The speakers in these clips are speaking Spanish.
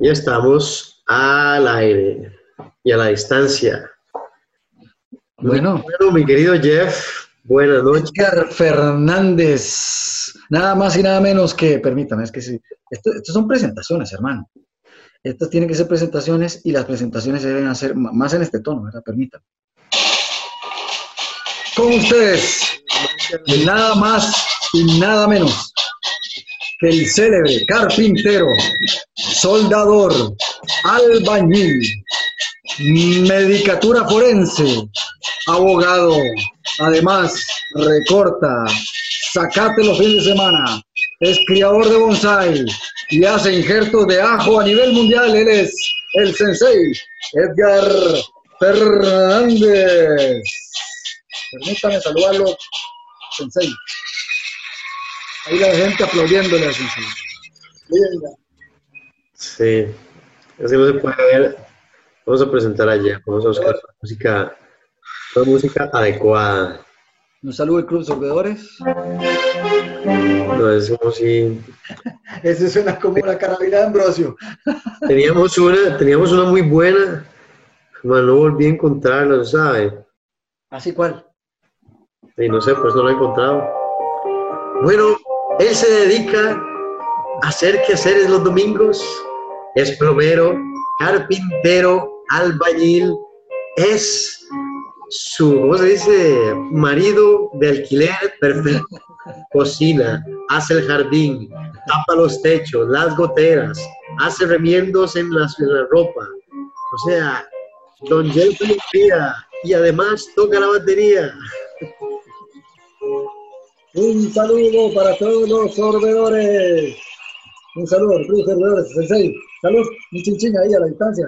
Ya estamos al aire y a la distancia. Bueno, Bueno, mi querido Jeff, buenas noches. Edgar Fernández, nada más y nada menos que, permítame, es que sí, esto, esto son presentaciones, hermano. Estas tienen que ser presentaciones y las presentaciones se deben hacer más en este tono, ¿verdad? Permítame. Con ustedes, nada más y nada menos el célebre carpintero, soldador, albañil, medicatura forense, abogado, además recorta, sacate los fines de semana, es criador de bonsai y hace injertos de ajo a nivel mundial. Él es el sensei Edgar Fernández. Permítame saludarlo, sensei. Ahí la gente aplaudiéndole sensei. Venga. Sí, así no se puede ver. Vamos a presentar a Jeff, vamos a buscar la música, la música adecuada. Un saludo al Club Sorbedores. No es como si Ese suena como la carabina de Ambrosio. teníamos una, teníamos una muy buena, pero no volví a encontrarla, ¿sabe? ¿Así cuál? Y no sé, pues no la he encontrado. Bueno, él se dedica a hacer quehaceres los domingos. Es plomero, carpintero, albañil. Es su, ¿cómo se dice? Marido de alquiler perfecto. Cocina, hace el jardín, tapa los techos, las goteras, hace remiendos en la, en la ropa. O sea, Don Jeffrey y además toca la batería. Un saludo para todos los sorbedores. Un saludo al Club Sorbedores, Sensei. Salud, un chinchín ahí a la distancia.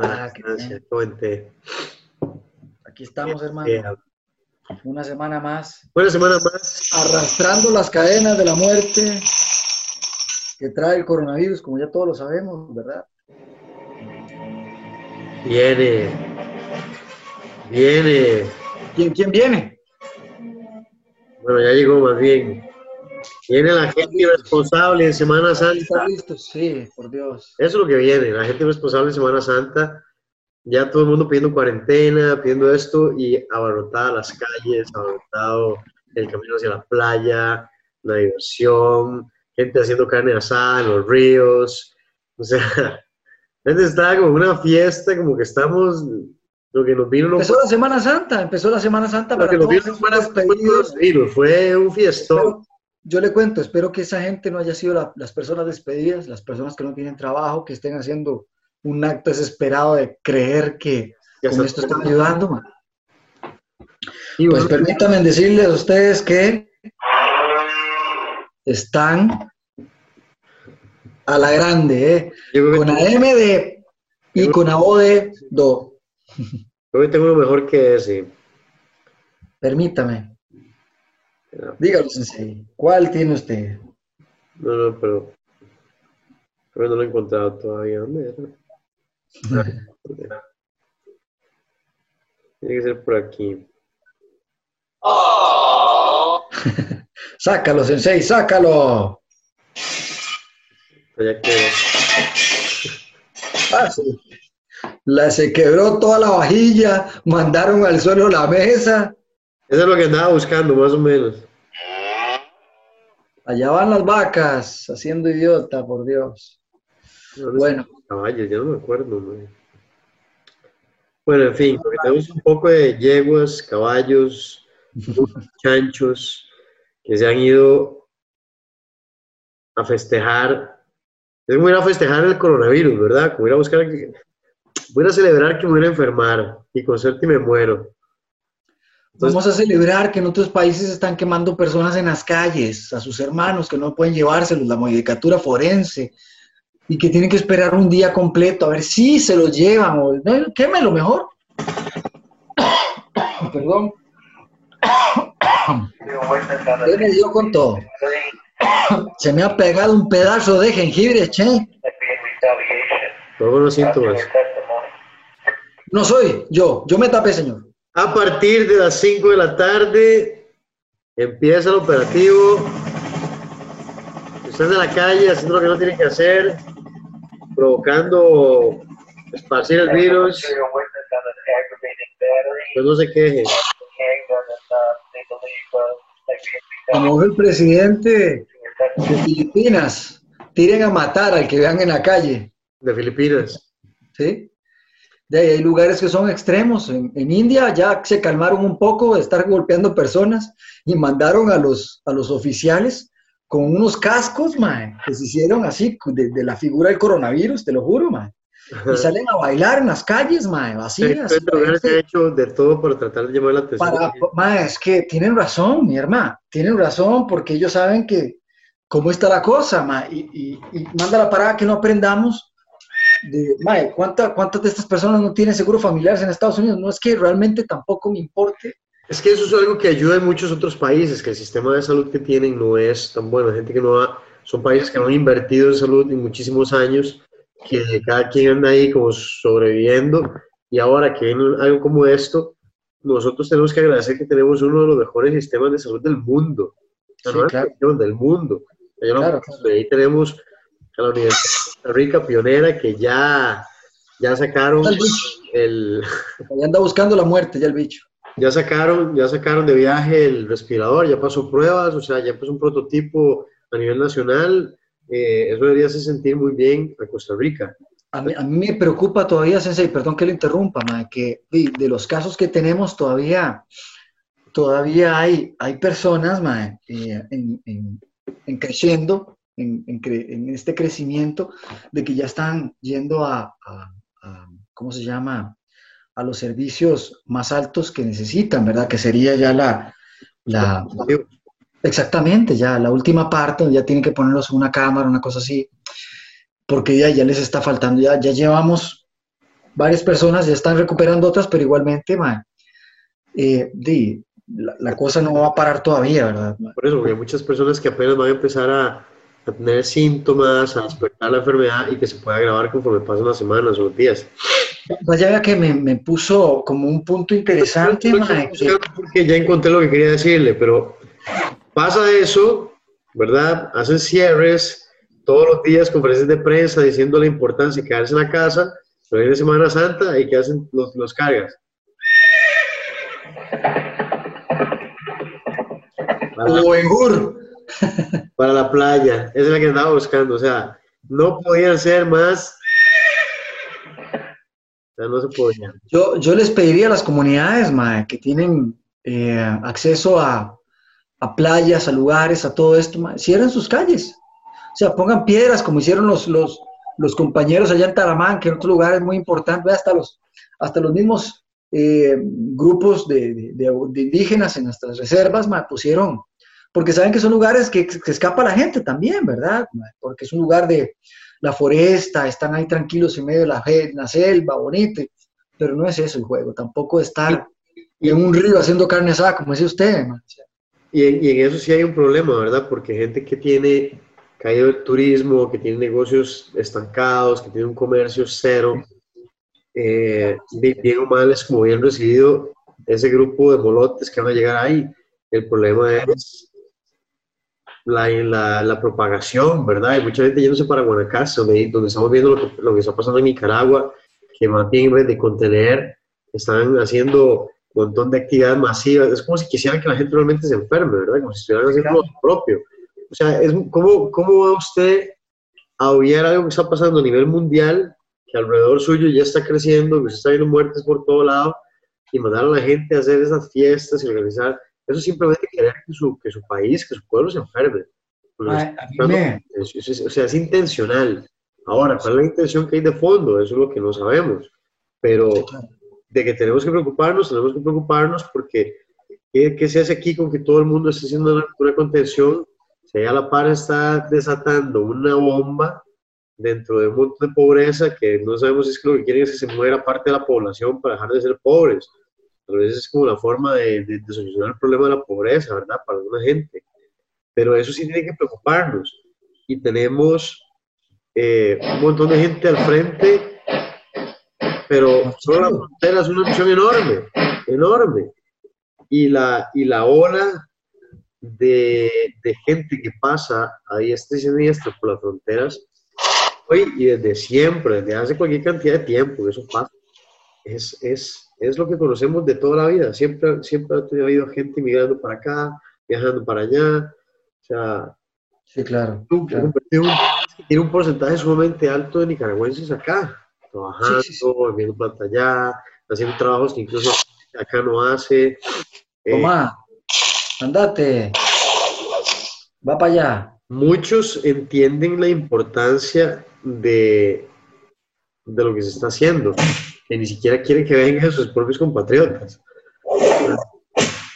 Ah, qué Gracias, comenté. Aquí estamos, Eh, hermano. Una semana más. Buena semana más. Arrastrando las cadenas de la muerte que trae el coronavirus, como ya todos lo sabemos, ¿verdad? Viene. Viene. ¿Quién, quién viene? Bueno, ya llegó más bien. Viene la gente irresponsable en Semana Santa. ¿Están listos? Sí, por Dios. Eso es lo que viene. La gente irresponsable en Semana Santa. Ya todo el mundo pidiendo cuarentena, pidiendo esto y abarrotada las calles, abarrotado el camino hacia la playa, la diversión, gente haciendo carne asada en los ríos. O sea, la gente está como una fiesta, como que estamos, lo que nos vino no Empezó la Semana Santa, empezó la Semana Santa Lo para que nos vino fue fue un fiestón. Yo le cuento, espero que esa gente no haya sido la- las personas despedidas, las personas que no tienen trabajo, que estén haciendo un acto desesperado de creer que Ya con esto están ayudando. man. Y Pues bueno, permítanme decirles a ustedes que están a la grande, ¿eh? con AM de y con AO de do. que tengo uno mejor que ese. Permítame. Dígalo, sensei. ¿Cuál tiene usted? No, no, pero creo que no lo he encontrado todavía. ¿Dónde era? Tiene que ser por aquí. Sácalo, sensei, sácalo. Ya que Ah, sí. La, se quebró toda la vajilla, mandaron al suelo la mesa. eso es lo que andaba buscando, más o menos. Allá van las vacas, haciendo idiota, por Dios. ¿Dónde Bueno. Caballos, ya no me acuerdo. man. Bueno, en fin, tenemos un poco de yeguas, caballos, chanchos que se han ido a festejar. Es como ir a festejar el coronavirus, ¿verdad? Como ir a buscar. Voy a celebrar que me voy a enfermar y con suerte me muero. Vamos a celebrar que en otros países están quemando personas en las calles, a sus hermanos que no pueden llevárselos, la modificatura forense, y que tienen que esperar un día completo a ver si se los llevan o no, quémelo mejor. Perdón. Él me dio con todo. Se me ha pegado un pedazo de jengibre, che. Todos los síntomas. No soy yo, yo me tapé, señor. A partir de las 5 de la tarde empieza el operativo están en la calle haciendo lo que no tienen que hacer, provocando esparcir el virus, pues no se queje. Como el presidente de Filipinas, tiren a matar al que vean en la calle. De Filipinas. ¿Sí? De ahí hay lugares que son extremos. En, India ya se calmaron un poco de estar golpeando personas y mandaron a los, a los oficiales con unos cascos, mae, que se hicieron así, de, la figura del coronavirus, te lo juro, mae. Y salen a bailar en las calles, mae, vacías. Sí, que ha hecho de todo para tratar de llamar la atención. Para, mae, es que tienen razón, mi hermana, tienen razón, porque ellos saben que cómo está la cosa, mae, y, y, manda la parada que no aprendamos de, mae, ¿cuánta, ¿cuántas de estas personas no tienen seguro familiares en Estados Unidos? No es que realmente tampoco me importe es que eso es algo que ayuda en muchos otros países, que el sistema de salud que tienen no es tan bueno. Gente que no ha, son países que no han invertido en salud en muchísimos años, que cada quien anda ahí como sobreviviendo. Y ahora que hay algo como esto, nosotros tenemos que agradecer que tenemos uno de los mejores sistemas de salud del mundo. Sí, claro. Del mundo. Claro, Ahí tenemos a la Universidad de Costa Rica, pionera, que ya, ya sacaron el... Ya anda buscando la muerte, ya el bicho ya sacaron, ya sacaron de viaje el respirador, ya pasó pruebas, o sea, ya pasó un prototipo a nivel nacional. Eh, eso debería hacer sentir muy bien a Costa Rica. A mí, a mí me preocupa todavía, Sensei, perdón que le interrumpa, que de, los casos que tenemos todavía, todavía hay, hay personas eh, en, en, creciendo, en, en, este crecimiento, de que ya están yendo a, a ¿cómo se llama? a los servicios más altos que necesitan, ¿verdad? Que sería ya la, la, exactamente, ya la última parte, donde ya tienen que ponerlos en una cámara, una cosa así, porque ya, ya les está faltando, ya, ya llevamos varias personas, ya están recuperando otras, pero igualmente, man, eh, la, cosa no va a parar todavía, ¿verdad? Por eso, porque hay muchas personas que apenas van a empezar a, a tener síntomas, a despertar la enfermedad y que se puede agravar conforme pasan las semanas o los días. Pues ya vea que me, me, puso como un punto interesante. Porque ya encontré lo que quería decirle, pero pasa eso, ¿verdad? Hacen cierres todos los días, conferencias de prensa diciendo la importancia de quedarse en la casa, pero viene Semana Santa y que hacen los, los cargas. O en Para la playa, esa es la que andaba buscando, o sea, no podían ser más. No se Yo, yo les pediría a las comunidades, mae, que tienen eh, acceso a, a, playas, a lugares, a todo esto, mae, cierren sus calles. O sea, pongan piedras como hicieron los, los, los compañeros allá en Taramán, que en otros lugares muy importante, hasta los, hasta los mismos eh, grupos de, de, indígenas en nuestras reservas, mae, pusieron, porque saben que son lugares que, que escapa la gente también, ¿verdad? Porque es un lugar de, la foresta, están ahí tranquilos en medio de la, la selva, bonito, pero no es eso el juego, tampoco estar en un río haciendo carne asada, como dice usted. Y en, y en, eso sí hay un problema, ¿verdad? Porque gente que tiene caído del turismo, que tiene negocios estancados, que tiene un comercio cero, eh, bien o mal es como bien recibido ese grupo de molotes que van a llegar ahí. El problema es la, la, propagación, ¿verdad? Hay mucha gente yéndose para Guanacaste, donde, donde estamos viendo lo que, lo que, está pasando en Nicaragua, que más bien en vez de contener, están haciendo un montón de actividades masivas. Es como si quisieran que la gente realmente se enferme, ¿verdad? Como si estuvieran haciendo lo propio. O sea, es, ¿cómo, ¿cómo va usted a obviar algo que está pasando a nivel mundial, que alrededor suyo ya está creciendo, que usted está viendo muertes por todo lado, y mandar a la gente a hacer esas fiestas y organizar eso simplemente querer que su, que su país, que su pueblo se enferme. O sea, es intencional. Ahora, ¿cuál es la intención que hay de fondo? Eso es lo que no sabemos. Pero de que tenemos que preocuparnos, tenemos que preocuparnos porque ¿qué, se hace aquí con que todo el mundo esté haciendo una, una contención? Si a la par está desatando una bomba dentro de un montón de pobreza que no sabemos si es que lo que quieren es que se muera parte de la población para dejar de ser pobres a veces es como la forma de, solucionar el problema de la pobreza, ¿verdad? Para alguna gente. Pero eso sí tiene que preocuparnos. Y tenemos eh, un montón de gente al frente, pero solo la frontera es una opción enorme, enorme. Y la, y la ola de, de gente que pasa a diestra y siniestra por las fronteras hoy y desde siempre, desde hace cualquier cantidad de tiempo, eso pasa. Es, es, es lo que conocemos de toda la vida. Siempre, siempre ha habido gente migrando para acá, viajando para allá. O sea, Sí, claro. claro. Tiene un porcentaje sumamente alto de nicaragüenses acá, trabajando, sí, sí, viendo plata allá, haciendo trabajos que incluso acá no hace. Eh, Toma, andate, va para allá. Muchos entienden la importancia de, de lo que se está haciendo, que ni siquiera quieren que vengan sus propios compatriotas.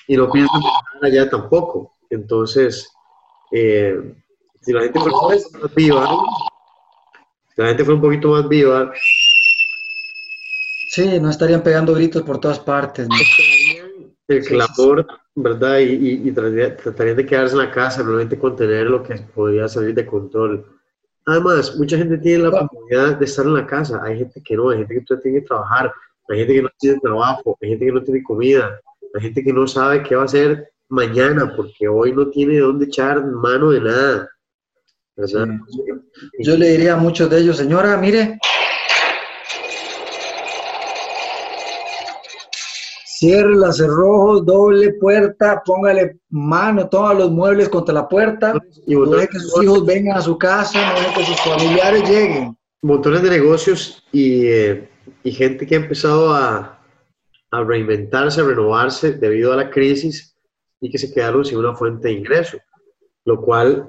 Y no piensan allá tampoco. Entonces, eh, si la gente fuera un poquito más viva, si la gente fuera un poquito más viva, sí, no estarían pegando gritos por todas partes. ¿no? El clamor, ¿verdad? Y, y, y tratarían de quedarse en la casa, realmente contener lo que podría salir de control. Además, mucha gente tiene la oportunidad de estar en la casa. Hay gente que no, hay gente que tiene que trabajar, hay gente que no tiene trabajo, hay gente que no tiene comida, hay gente que no sabe qué va a hacer mañana porque hoy no tiene dónde echar mano de nada. Sí. Yo le diría a muchos de ellos, señora, mire, cierre las cerrojos, doble puerta, póngale mano, todos los muebles contra la puerta, y no deje que sus hijos vengan a su casa, no deje que sus familiares lleguen. Montones de negocios y, eh, y gente que ha empezado a, a reinventarse, a renovarse debido a la crisis y que se quedaron sin una fuente de ingreso, lo cual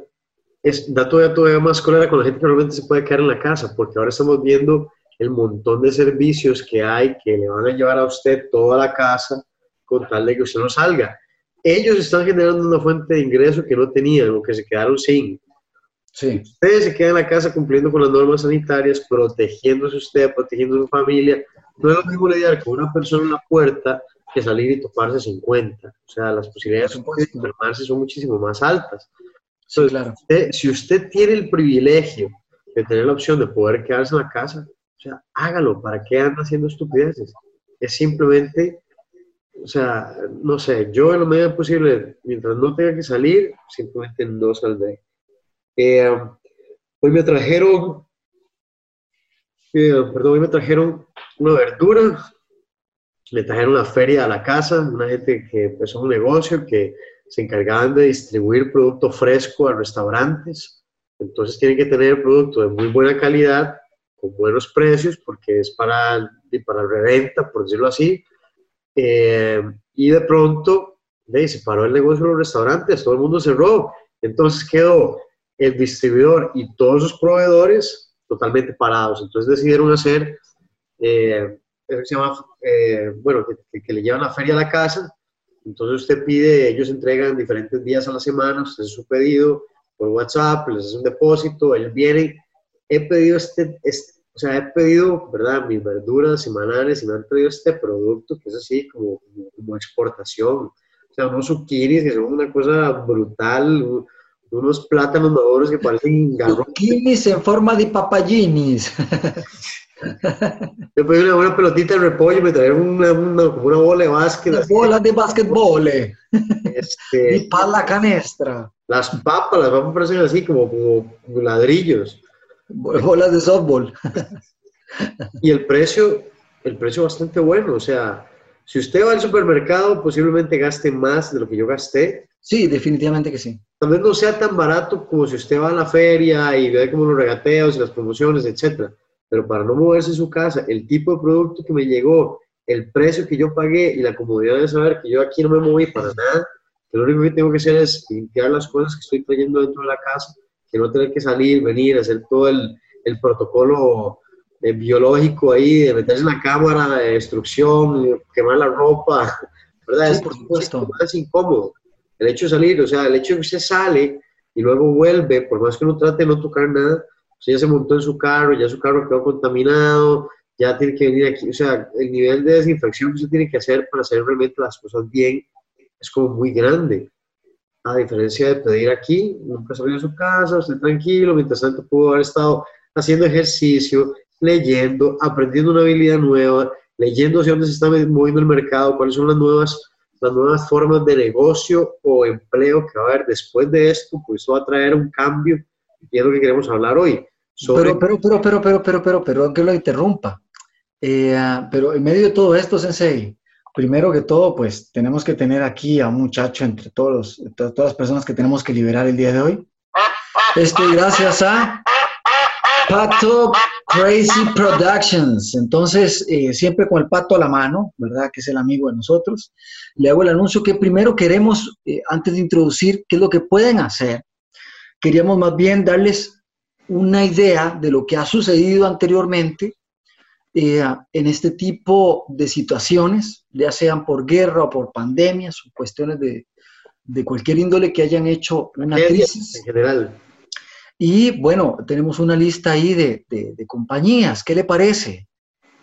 es, da todavía, todavía más cólera con la gente que realmente se puede quedar en la casa, porque ahora estamos viendo el montón de servicios que hay que le van a llevar a usted toda la casa con tal de que usted no salga. Ellos están generando una fuente de ingreso que no tenían o que se quedaron sin. Sí. Ustedes se quedan en la casa cumpliendo con las normas sanitarias, protegiéndose usted, protegiendo a su familia. No es lo mismo lidiar con una persona en la puerta que salir y toparse 50. O sea, las posibilidades de enfermarse son muchísimo más altas. Sí, claro. Usted, si usted tiene el privilegio de tener la opción de poder quedarse en la casa, sea, hágalo. ¿Para qué anda haciendo estupideces? Es simplemente, o sea, no sé, yo en lo medio posible, mientras no tenga que salir, simplemente no saldré. Eh, hoy me trajeron, eh, perdón, hoy me trajeron una verdura, me trajeron la feria a la casa, una gente que empezó un negocio que se encargaban de distribuir producto fresco a restaurantes. Entonces tienen que tener producto de muy buena calidad, con buenos precios, porque es para, para reventa, por decirlo así. Eh, y de pronto de, se paró el negocio de los restaurantes, todo el mundo cerró. Entonces quedó el distribuidor y todos sus proveedores totalmente parados. Entonces decidieron hacer, eh, eso se llama, eh, bueno, que, que, le llevan la feria a la casa entonces usted pide, ellos entregan diferentes días a la semana, usted hace su pedido por WhatsApp, les hace un depósito, ellos vienen. He pedido este, este, o sea, he pedido, ¿verdad? Mis verduras semanales y me han pedido este producto que es así como, como, como exportación. O sea, unos zucchinis que son una cosa brutal, unos plátanos maduros que parecen garrotes. Zucchinis en forma de papayinis. Yo pedí una buena pelotita de repollo y me trajeron una, una, una bola de básquet. Las bolas de básquetbol. Este, y para la canestra. Las papas, las papas parecen así como, como ladrillos. Bolas de softball. Y el precio, el precio bastante bueno. O sea, si usted va al supermercado, posiblemente gaste más de lo que yo gasté. Sí, definitivamente que sí. Tal vez no sea tan barato como si usted va a la feria y ve como los regateos y las promociones, etcétera pero para no moverse de su casa, el tipo de producto que me llegó, el precio que yo pagué y la comodidad de saber que yo aquí no me moví para nada, que lo único que tengo que hacer es limpiar las cosas que estoy trayendo dentro de la casa, que no tener que salir, venir, hacer todo el, el protocolo eh, biológico ahí, de meterse en la cámara de destrucción, quemar la ropa, ¿verdad? Sí, por supuesto. Es incómodo. El hecho de salir, o sea, el hecho de que usted sale y luego vuelve, por más que uno trate de no tocar nada, ya se montó en su carro, ya su carro quedó contaminado, ya tiene que venir aquí, o sea, el nivel de desinfección que usted tiene que hacer para hacer realmente las cosas bien es como muy grande. A diferencia de pedir aquí, nunca salió de su casa, usted tranquilo, mientras tanto pudo haber estado haciendo ejercicio, leyendo, aprendiendo una habilidad nueva, leyendo hacia dónde se está moviendo el mercado, cuáles son las nuevas las nuevas formas de negocio o empleo que va a haber después de esto, pues eso va a traer un cambio y es lo que queremos hablar hoy. Pero, pero, pero, pero, pero, pero, pero, pero, que lo interrumpa. Eh, pero en medio de todo esto, Sensei, primero que todo, pues tenemos que tener aquí a un muchacho entre todos todas las personas que tenemos que liberar el día de hoy. Esto gracias a Pato Crazy Productions. Entonces, eh, siempre con el pato a la mano, ¿verdad? Que es el amigo de nosotros. Le hago el anuncio que primero queremos, eh, antes de introducir qué es lo que pueden hacer, queríamos más bien darles una idea de lo que ha sucedido anteriormente eh, en este tipo de situaciones, ya sean por guerra o por pandemias o cuestiones de, de cualquier índole que hayan hecho una crisis. En general. Y bueno, tenemos una lista ahí de, de, compañías. ¿Qué le parece?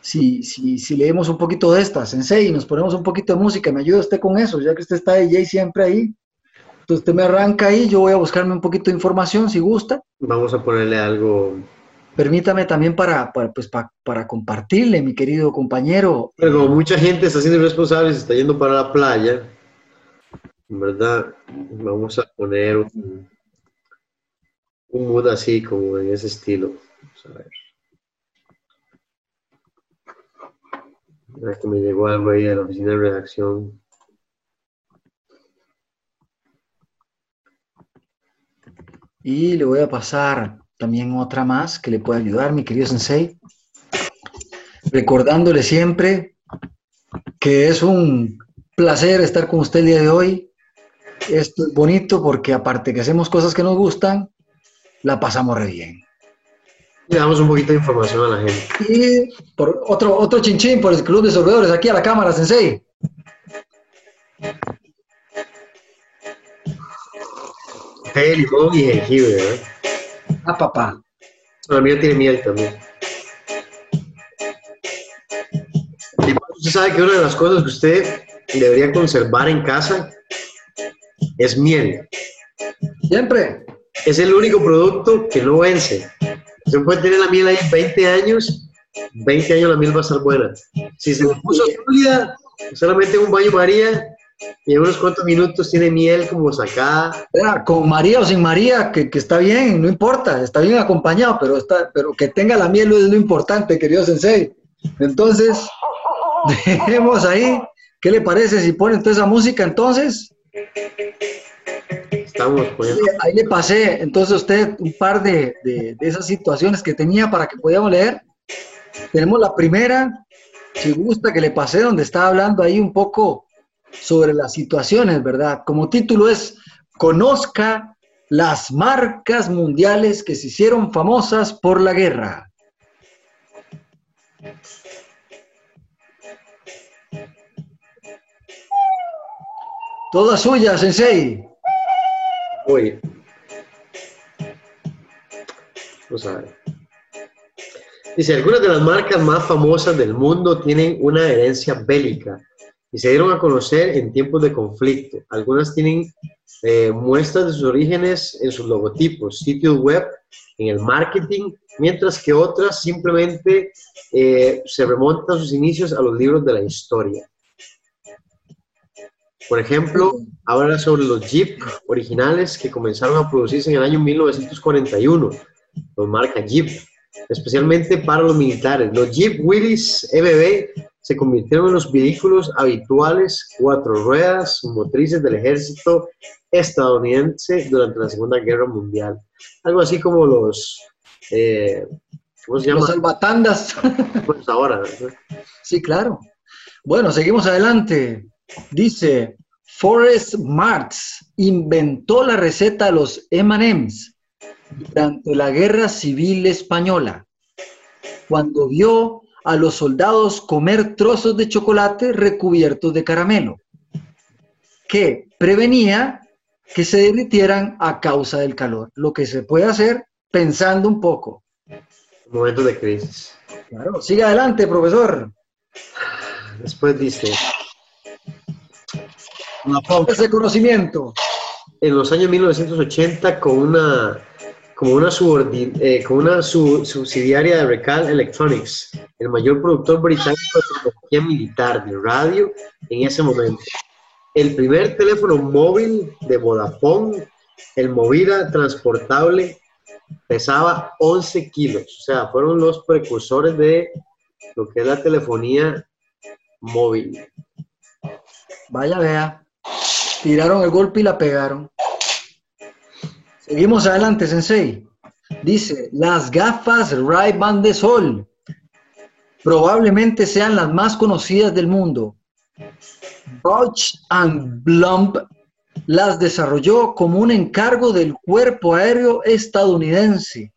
Si, si, si, leemos un poquito de estas, Sensei, y nos ponemos un poquito de música, me ayuda usted con eso, ya que usted está DJ siempre ahí. Entonces usted me arranca ahí, yo voy a buscarme un poquito de información si gusta. Vamos a ponerle algo. Permítame también para, para pues, para, para compartirle, mi querido compañero. Pero mucha gente está siendo irresponsable, se está yendo para la playa, ¿verdad? Vamos a poner un, un mood así, como en ese estilo. Vamos a ver. Que me llegó algo ahí de la oficina de redacción. Y le voy a pasar también otra más que le puede ayudar, mi querido Sensei. Recordándole siempre que es un placer estar con usted el día de hoy. Esto es bonito porque aparte que hacemos cosas que nos gustan, la pasamos re bien. Le damos un poquito de información a la gente. Y por otro, otro chinchín por el Club de Sorbedores, aquí a la cámara, Sensei. Té limón y jengibre, ¿verdad? Ah, papá. La mía tiene miel también. Y usted sabe que una de las cosas que usted debería conservar en casa es miel. Siempre es el único producto que no vence. Usted puede tener la miel ahí 20 años, 20 años la miel va a estar buena. Si se le puso sólida, solamente un baño María, y en unos cuantos minutos tiene miel como sacada. Con María o sin María, que, que, está bien, no importa, está bien acompañado, pero, está, pero que tenga la miel es lo importante, querido Sensei. Entonces, dejemos ahí. ¿Qué le parece si ponen toda esa música entonces? Ahí le pasé, entonces usted, un par de, de, esas situaciones que tenía para que podamos leer. Tenemos la primera, si gusta, que le pasé, donde estaba hablando ahí un poco sobre las situaciones, ¿verdad? Como título es, conozca las marcas mundiales que se hicieron famosas por la guerra. Todas suyas, Sensei. Oye. Vamos a ver. Dice, algunas de las marcas más famosas del mundo tienen una herencia bélica y se dieron a conocer en tiempos de conflicto. Algunas tienen eh, muestras de sus orígenes en sus logotipos, sitios web, en el marketing, mientras que otras simplemente eh, se remontan sus inicios a los libros de la historia. Por ejemplo, habla sobre los Jeep originales que comenzaron a producirse en el año 1941, los marca Jeep, especialmente para los militares. Los Jeep Willys EBB se convirtieron en los vehículos habituales cuatro ruedas motrices del ejército estadounidense durante la Segunda Guerra Mundial. Algo así como los... Eh, ¿Cómo se llama? Los salvatandas. Pues ahora. Sí, claro. Bueno, seguimos adelante. Dice, Forrest Marx inventó la receta de los M&M's durante la Guerra Civil Española, cuando vio a los soldados comer trozos de chocolate recubiertos de caramelo, que prevenía que se derritieran a causa del calor, lo que se puede hacer pensando un poco. Momento de crisis. Claro, sigue adelante, profesor. Después dice, ese conocimiento. En los años 1980, con una, como una, eh, con una subsidiaria de Recal Electronics, el mayor productor británico de tecnología militar de radio en ese momento. el primer teléfono móvil de Vodafone, el Movida transportable, pesaba 11 kilos. O sea, fueron los precursores de lo que es la telefonía móvil. Vaya, vea. Tiraron el golpe y la pegaron. Seguimos adelante, Sensei. Dice, las gafas Ray-Ban de sol probablemente sean las más conocidas del mundo. Bausch and Blump las desarrolló como un encargo del cuerpo aéreo estadounidense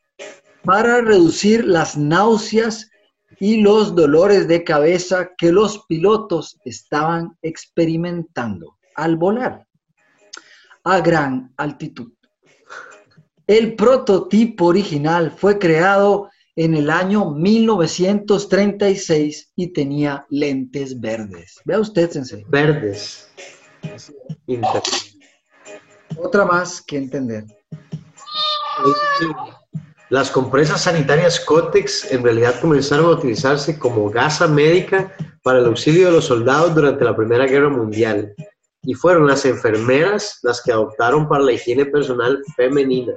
para reducir las náuseas y los dolores de cabeza que los pilotos estaban experimentando al volar a gran altitud. El prototipo original fue creado en el año 1936 y tenía lentes verdes. Vea usted, Sensei. Verdes. Otra más que entender. Las compresas sanitarias Cotex en realidad comenzaron a utilizarse como gasa médica para el auxilio de los soldados durante la Primera Guerra Mundial y fueron las enfermeras las que adoptaron para la higiene personal femenina.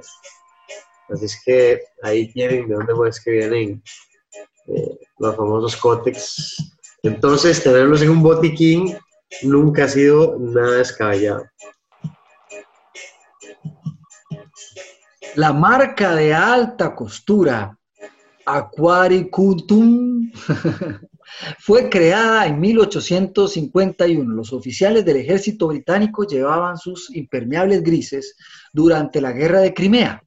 Así es que ahí tienen de dónde es que vienen eh, los famosos cótex. Entonces, tenerlos en un botiquín nunca ha sido nada descabellado. La marca de alta costura Aquaricultum Fue creada en 1851. Los oficiales del ejército británico llevaban sus impermeables grises durante la guerra de Crimea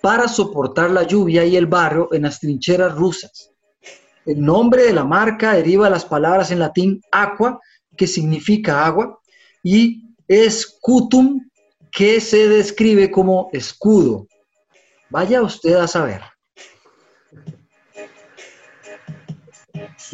para soportar la lluvia y el barro en las trincheras rusas. El nombre de la marca deriva de las palabras en latín aqua, que significa agua, y escutum, que se describe como escudo. Vaya usted a saber.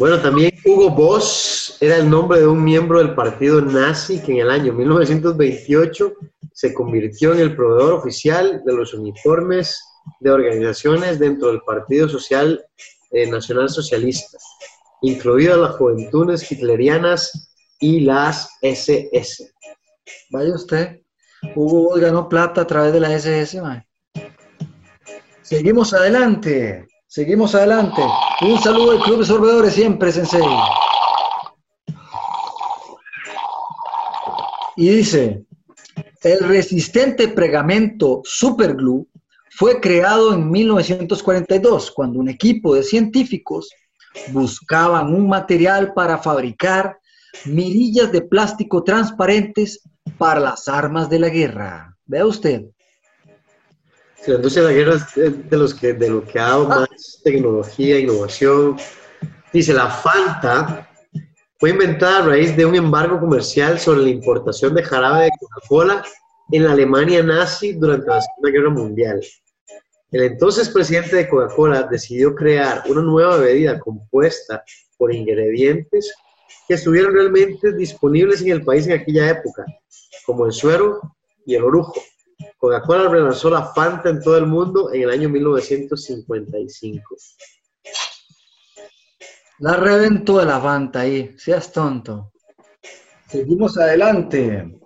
Bueno, también Hugo Boss era el nombre de un miembro del partido nazi que en el año 1928 se convirtió en el proveedor oficial de los uniformes de organizaciones dentro del Partido Social eh, Nacional Socialista, incluidas las juventudes hitlerianas y las SS. Vaya usted, Hugo Boss ganó plata a través de la SS. Seguimos adelante. Seguimos adelante. Un saludo al Club de Sorbedores siempre, Sensei. Y dice, el resistente pegamento Superglue fue creado en 1942, cuando un equipo de científicos buscaban un material para fabricar mirillas de plástico transparentes para las armas de la guerra. Vea usted, la industria de la guerra es de, los que, de lo que ha dado ah. más tecnología, innovación. Dice, la Fanta fue inventada a raíz de un embargo comercial sobre la importación de jarabe de Coca-Cola en la Alemania nazi durante la Segunda Guerra Mundial. El entonces presidente de Coca-Cola decidió crear una nueva bebida compuesta por ingredientes que estuvieron realmente disponibles en el país en aquella época, como el suero y el orujo. Coca-Cola relanzó la Fanta en todo el mundo en el año 1955. La reventó de la Fanta ahí, seas tonto. Seguimos adelante.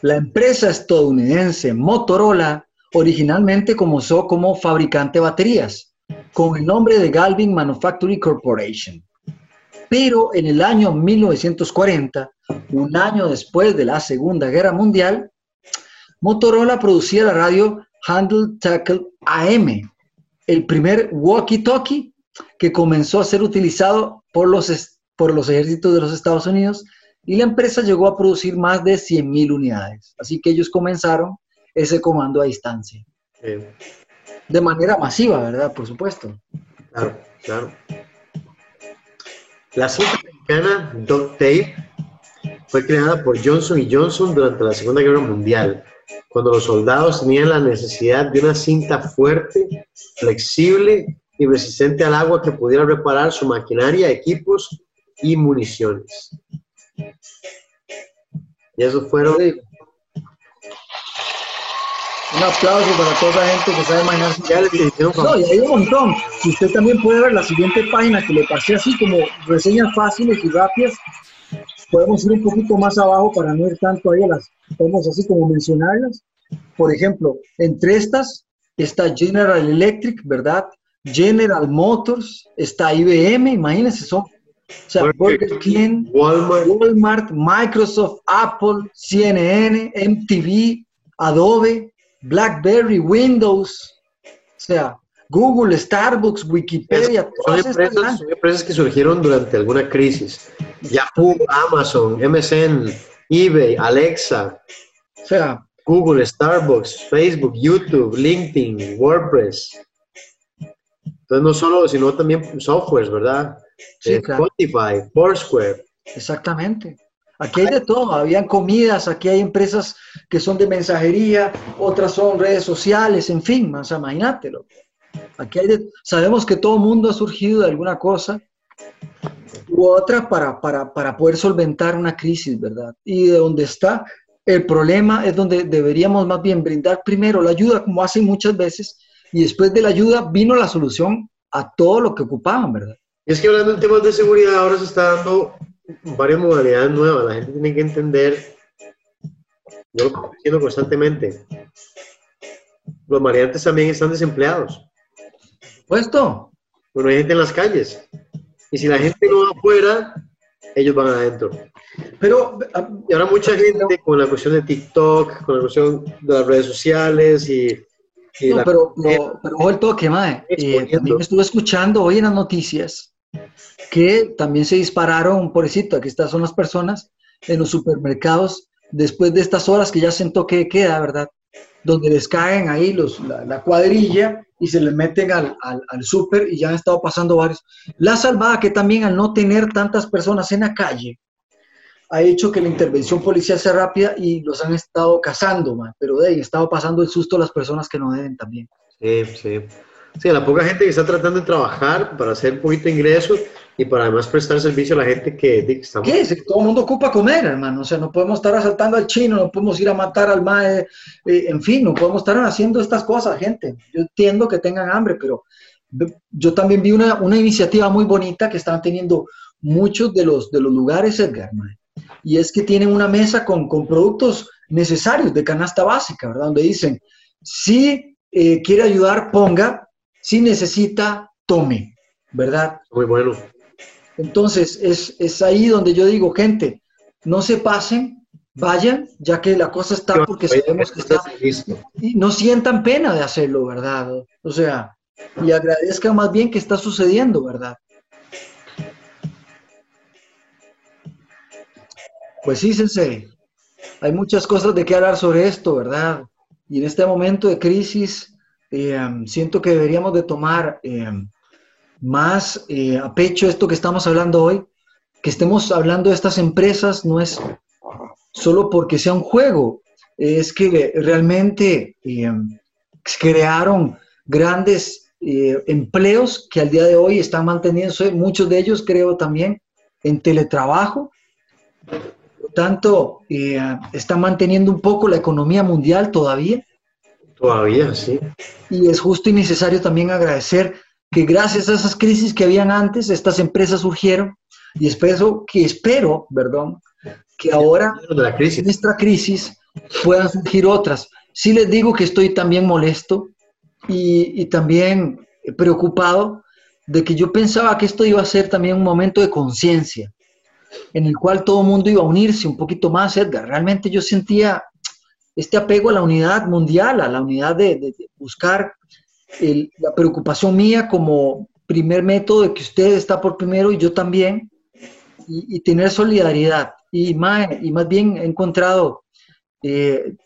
La empresa estadounidense Motorola originalmente comenzó como fabricante de baterías, con el nombre de Galvin Manufacturing Corporation. Pero en el año 1940, un año después de la Segunda Guerra Mundial, Motorola producía la radio Handle Tackle AM, el primer walkie-talkie que comenzó a ser utilizado por los, por los ejércitos de los Estados Unidos y la empresa llegó a producir más de 100.000 unidades. Así que ellos comenzaron ese comando a distancia. De manera masiva, ¿verdad? Por supuesto. Claro, claro. La cinta americana Duct Tape fue creada por Johnson Johnson durante la Segunda Guerra Mundial cuando los soldados tenían la necesidad de una cinta fuerte, flexible y resistente al agua que pudiera reparar su maquinaria, equipos y municiones. Y eso fueron... Un aplauso para toda la gente que sabe manejar. No, y hay un montón. Y usted también puede ver la siguiente página que le pasé así como reseñas fáciles y rápidas podemos ir un poquito más abajo para no ir tanto ahí a las, podemos así como mencionarlas. Por ejemplo, entre estas está General Electric, ¿verdad? General Motors, está IBM, imagínense, son o sea, Burger King, Walmart. Walmart, Microsoft, Apple, CNN, MTV, Adobe, BlackBerry, Windows, o sea, Google, Starbucks, Wikipedia. son, empresas, son empresas que surgieron durante alguna crisis. Yahoo, Amazon, MSN, eBay, Alexa. O sea, Google, Starbucks, Facebook, YouTube, LinkedIn, WordPress. Entonces no solo, sino también softwares, ¿verdad? Sí, eh, Spotify, Foursquare. Exactamente. Aquí hay de todo, habían comidas, aquí hay empresas que son de mensajería, otras son redes sociales, en fin, más imagínatelo. Aquí hay de, sabemos que todo mundo ha surgido de alguna cosa u otra para, para, para poder solventar una crisis, ¿verdad? Y de donde está el problema es donde deberíamos más bien brindar primero la ayuda, como hacen muchas veces, y después de la ayuda vino la solución a todo lo que ocupaban, ¿verdad? Es que hablando en temas de seguridad, ahora se está dando varias modalidades nuevas. La gente tiene que entender, yo lo estoy diciendo constantemente, los mariantes también están desempleados. ¿Puesto? Bueno, hay gente en las calles. Y si la gente no va afuera, ellos van adentro. Pero y ahora mucha gente con la cuestión de TikTok, con la cuestión de las redes sociales y... no, pero, pero, pero el toque, mae. Eh, también estuve escuchando hoy en las noticias que también se dispararon, pobrecito, aquí estas son las personas en los supermercados después de estas horas que ya sentó que queda, ¿verdad? Donde les caen ahí los, la, cuadrilla y se les meten al, al, al súper y ya han estado pasando varios. La salvada que también al no tener tantas personas en la calle, ha hecho que la intervención policial sea rápida y los han estado cazando, pero de ahí, estado pasando el susto a las personas que no deben también. Sí, sí. Sí, a la poca gente que está tratando de trabajar para hacer un poquito de ingresos y para además prestar servicio a la gente que, que estamos... ¿Qué? Es? Todo el mundo ocupa comer, hermano. O sea, no podemos estar asaltando al chino, no podemos ir a matar al mae, eh, en fin, no podemos estar haciendo estas cosas, gente. Yo entiendo que tengan hambre, pero yo también vi una, una iniciativa muy bonita que están teniendo muchos de los, de los lugares, Edgar, mae. Y es que tienen una mesa con, con productos necesarios de canasta básica, ¿verdad? Donde dicen, si eh, quiere ayudar, ponga, si necesita, tome, ¿verdad? Muy bueno. Entonces, es, es ahí donde yo digo, gente, no se pasen, vayan, ya que la cosa está porque sabemos que está. Y no sientan pena de hacerlo, ¿verdad? O sea, y agradezcan más bien que está sucediendo, ¿verdad? Pues sí, Sensei, hay muchas cosas de qué hablar sobre esto, ¿verdad? Y en este momento de crisis, eh, siento que deberíamos de tomar eh, más eh, a pecho esto que estamos hablando hoy, que estemos hablando de estas empresas no es solo porque sea un juego, es que realmente crearon grandes empleos que al día de hoy están manteniéndose, muchos de ellos creo también en teletrabajo, tanto, están manteniendo un poco la economía mundial todavía Todavía, sí. Y es justo y necesario también agradecer que gracias a esas crisis que habían antes, estas empresas surgieron y espero que espero, perdón, que ahora en esta crisis puedan surgir otras. Sí les digo que estoy también molesto y, y también preocupado de que yo pensaba que esto iba a ser también un momento de conciencia, en el cual todo el mundo iba a unirse un poquito más, Edgar. Realmente yo sentía este apego a la unidad mundial, a la unidad de, buscar la preocupación mía como primer método de que usted está por primero y yo también, y, tener solidaridad. Y más, y más bien he encontrado eh,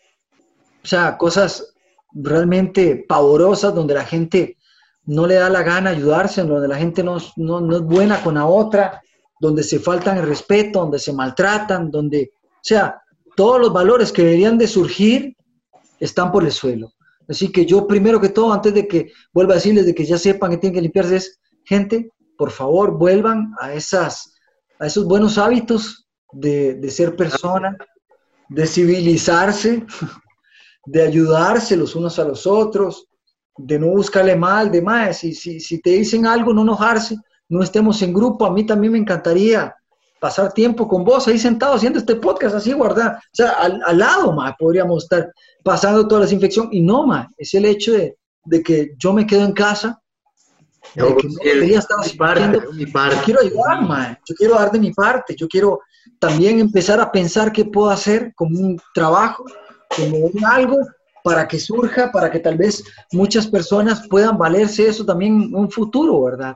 o sea, cosas realmente pavorosas donde la gente no le da la gana ayudarse, donde la gente no, no, no es buena con la otra, donde se faltan el respeto, donde se maltratan, donde, o sea, todos los valores que deberían de surgir están por el suelo. Así que yo primero que todo, antes de que vuelva a decirles de que ya sepan que tienen que limpiarse, es, gente, por favor, vuelvan a, esas, a esos buenos hábitos de, ser persona, de civilizarse, de ayudarse los unos a los otros, de no buscarle mal, de más. Si, si, si te dicen algo, no enojarse, no estemos en grupo. A mí también me encantaría pasar tiempo con vos ahí sentado haciendo este podcast así, guardar. O sea, al, al lado, ma, podríamos estar pasando toda la desinfección. Y no, ma, es el hecho de, de que yo me quedo en casa. De Yo, que no sí, debería estar mi parte, haciendo- mi parte. Yo quiero ayudar, ma. Yo quiero dar de mi parte. Yo quiero también empezar a pensar qué puedo hacer como un trabajo, como un algo para que surja, para que tal vez muchas personas puedan valerse eso también en un futuro, ¿verdad?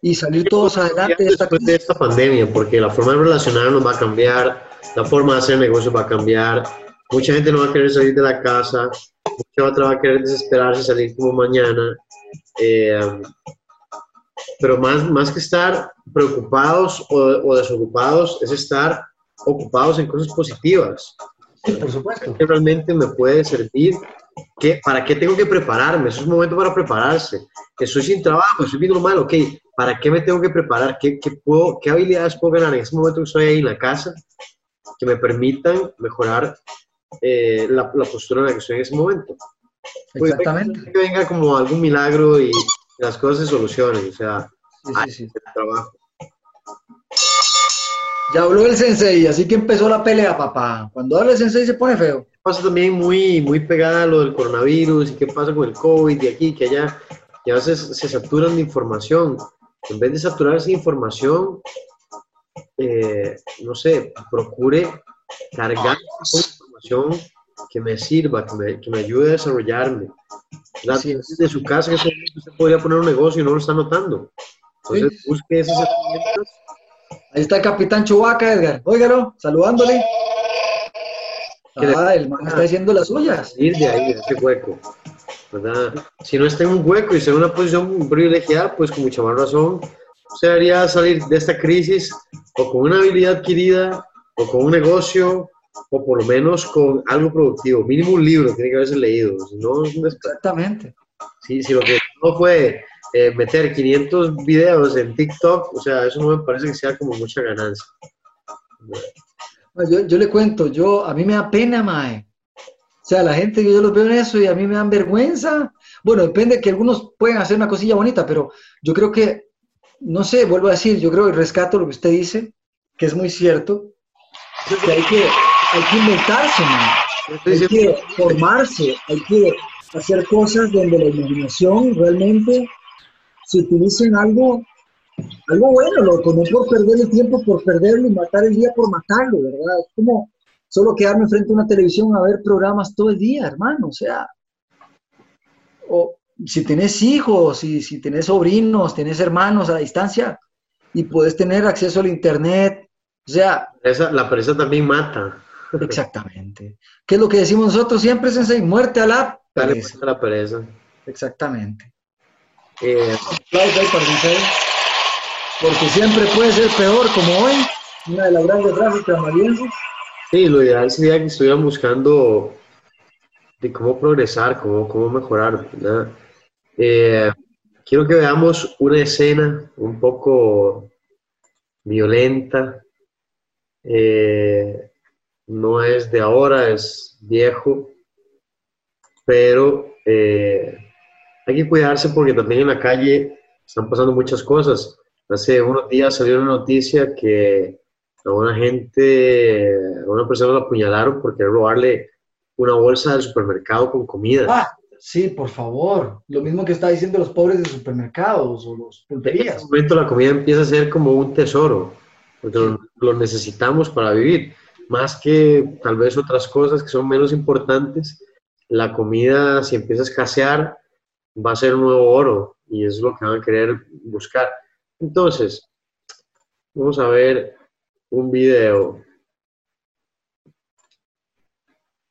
Y salir todos adelante de esta de esta pandemia, porque la forma de relacionarnos va a cambiar, la forma de hacer negocios va a cambiar, mucha gente no va a querer salir de la casa, mucha otra va a querer desesperarse y salir como mañana. eh, pero más, más que estar preocupados o, o desocupados, es estar ocupados en cosas positivas Sí, por supuesto. que realmente me puede servir, ¿Qué, ¿para qué tengo que prepararme? Eso es un momento para prepararse. Estoy sin trabajo, estoy viendo mal, ok, ¿para qué me tengo que preparar? ¿Qué, qué, puedo, ¿Qué habilidades puedo ganar en ese momento que estoy ahí en la casa que me permitan mejorar eh, la, la postura en la que estoy en ese momento? Pues, Exactamente. Que venga como algún milagro y las cosas se solucionen, o sea, Sí, sí, sí. hacer trabajo. Ya habló el sensei, así que empezó la pelea, papá. Cuando habla el sensei se pone feo. pasa también muy, muy pegada a lo del coronavirus y qué pasa con el COVID y aquí, que allá, y a veces se saturan de información. En vez de saturarse de información, eh, no sé, procure cargar con información que me sirva, que me, que me ayude a desarrollarme. Es. Desde su casa, que usted podría poner un negocio y no lo está notando. Entonces, Sí. busque esas herramientas. Ahí está el capitán Chubaca, Edgar. Óigalo, saludándole. Ah, el man está diciendo las suyas. salir de ahí, de ese hueco. ¿Verdad? Si no está en un hueco y está en una posición privilegiada, pues con mucha más razón se debería salir de esta crisis o con una habilidad adquirida o con un negocio o por lo menos con algo productivo. Mínimo un libro tiene que haberse leído. Si no, es un. Exactamente. si, si lo que no fue eh, meter 500 videos en TikTok, o sea, eso no me parece que sea como mucha ganancia. No, Yo, yo le cuento, yo, a mí me da pena, mae. O sea, la gente que yo los veo en eso y a mí me dan vergüenza. Bueno, depende que algunos pueden hacer una cosilla bonita, pero yo creo que, no sé, vuelvo a decir, yo creo y rescato lo que usted dice, que es muy cierto, que hay que, hay que inventarse, Hay que formarse, hay que hacer cosas donde la imaginación realmente se utilice en algo, algo bueno, loco, no por perder el tiempo, por perderlo y matar el día por matarlo, ¿verdad? Es como solo quedarme frente a una televisión a ver programas todo el día, hermano, o sea, o si tenés hijos, si, si tenés sobrinos, tenés hermanos a la distancia y puedes tener acceso al internet, o sea, Esa- la pereza también mata. Exactamente. ¿Qué es lo que decimos nosotros siempre, Sensei? Muerte a la pereza. a la pereza. Exactamente. Eh. Porque siempre puede ser peor, como hoy, una de las grandes frases canadienses. Sí, lo ideal sería que estuvieran buscando de cómo progresar, cómo, cómo mejorar. Eh, quiero que veamos una escena un poco violenta. Eh, no es de ahora, es viejo, pero eh, hay que cuidarse porque también en la calle están pasando muchas cosas. Hace unos días salió una noticia que a una gente, a una persona la apuñalaron por querer robarle una bolsa del supermercado con comida. Ah, sí, por favor. Lo mismo que está diciendo los pobres de supermercados o los en pulperías. ese momento la comida empieza a ser como un tesoro, porque lo, lo necesitamos para vivir. Más que tal vez otras cosas que son menos importantes, la comida si empieza a escasear va a ser un nuevo oro y es lo que van a querer buscar. Entonces, vamos a ver un video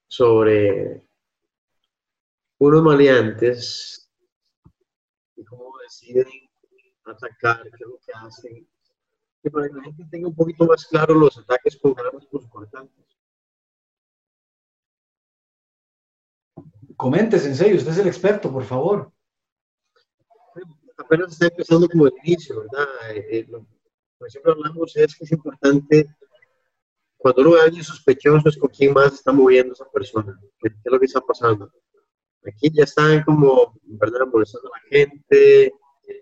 sobre unos maleantes y cómo deciden atacar, qué es lo que hacen, que para que la gente tenga un poquito más claro los ataques con armas cortantes. Comente, Sensei, usted es el experto, por favor. Apenas está empezando como el inicio, ¿verdad? Eh, eh, lo, que siempre hablamos es que es importante, cuando uno ve a alguien sospechoso, es con quién más está moviendo esa persona, qué, qué es lo que está pasando. Aquí ya están como, ¿verdad? Molestando a la gente,